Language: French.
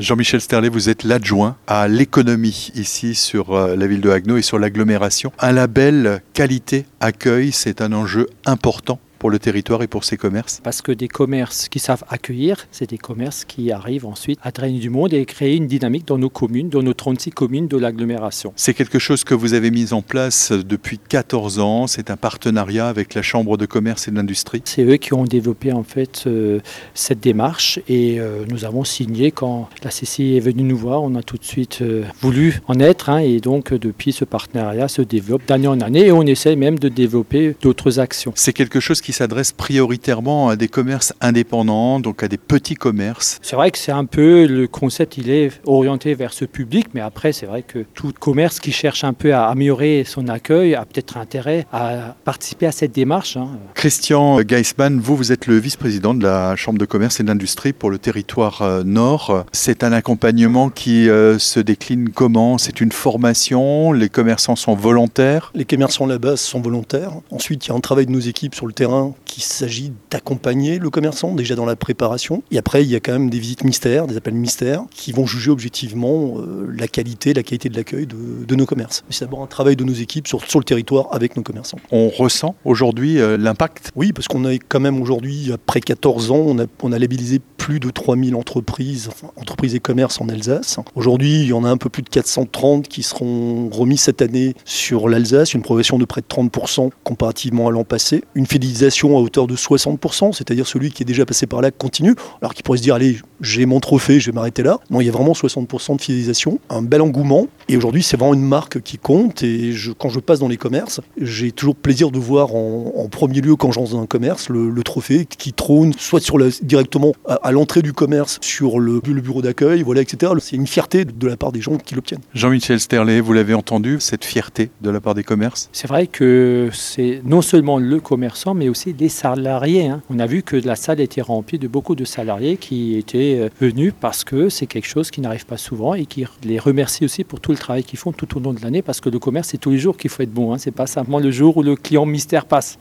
Jean-Michel Sterlet, vous êtes l'adjoint à l'économie ici sur euh, la ville de Haguenau et sur l'agglomération. Un label qualité accueil, c'est un enjeu important pour le territoire et pour ses commerces Parce que des commerces qui savent accueillir, c'est des commerces qui arrivent ensuite à drainer du monde et créer une dynamique dans nos communes, dans nos 36 communes de l'agglomération. C'est quelque chose que vous avez mis en place depuis 14 ans. C'est un partenariat avec la Chambre de commerce et d'industrie. C'est eux qui ont développé en fait euh, cette démarche et euh, nous avons signé quand la CCI est venue nous voir. On a tout de suite euh, voulu en être hein, et donc depuis ce partenariat se développe d'année en année et on essaie même de développer d'autres actions. C'est quelque chose qui s'adresse prioritairement à des commerces indépendants, donc à des petits commerces. C'est vrai que c'est un peu le concept, il est orienté vers ce public, mais après c'est vrai que tout commerce qui cherche un peu à améliorer son accueil a peut-être intérêt à participer à cette démarche. hein. Christian Geisman, vous, vous êtes le vice-président de la Chambre de commerce et d'industrie pour le territoire euh, nord. C'est un accompagnement qui euh, se décline comment? C'est une formation? Les commerçants sont volontaires? Les commerçants là-bas sont volontaires. Ensuite, il y a un travail de nos équipes sur le terrain qui s'agit d'accompagner le commerçant déjà dans la préparation. Et après, il y a quand même des visites mystères, des appels mystères, qui vont juger objectivement euh, la qualité, la qualité de l'accueil de, de nos commerces. C'est d'abord un travail de nos équipes sur, sur le territoire avec nos commerçants. On ressent aujourd'hui euh, l'impact? Oui, parce qu'on a quand même aujourd'hui, après 14 ans, on a, on a labellisé plus de 3000 entreprises, enfin, entreprises et commerces en Alsace. Aujourd'hui, il y en a un peu plus de 430 qui seront remis cette année sur l'Alsace, une progression de près de 30% comparativement à l'an passé. Une fidélisation à hauteur de 60%, c'est-à-dire celui qui est déjà passé par là continue, alors qu'il pourrait se dire, allez, j'ai mon trophée, je vais m'arrêter là. Non, il y a vraiment 60% de fidélisation, un bel engouement. Et aujourd'hui, c'est vraiment une marque qui compte. Et je- quand je passe dans les commerces, j'ai toujours plaisir de voir en, en premier lieu, quand j'entre dans un commerce, le, le trophée qui trône soit sur la- directement à, à l'entrée du commerce, sur le, le bureau d'accueil, voilà, etc. C'est une fierté de, de la part des gens qui l'obtiennent. Jean-Michel Sterlet, vous l'avez entendu, cette fierté de la part des commerces? C'est vrai que c'est non seulement le commerçant, mais aussi les salariés. hein. On a vu que la salle était remplie de beaucoup de salariés qui étaient euh, venus parce que c'est quelque chose qui n'arrive pas souvent et qui les remercie aussi pour tout le travail qu'ils font tout au long de l'année parce que le commerce, c'est tous les jours qu'il faut être bon. Hein. C'est pas simplement le jour où le client mystère passe.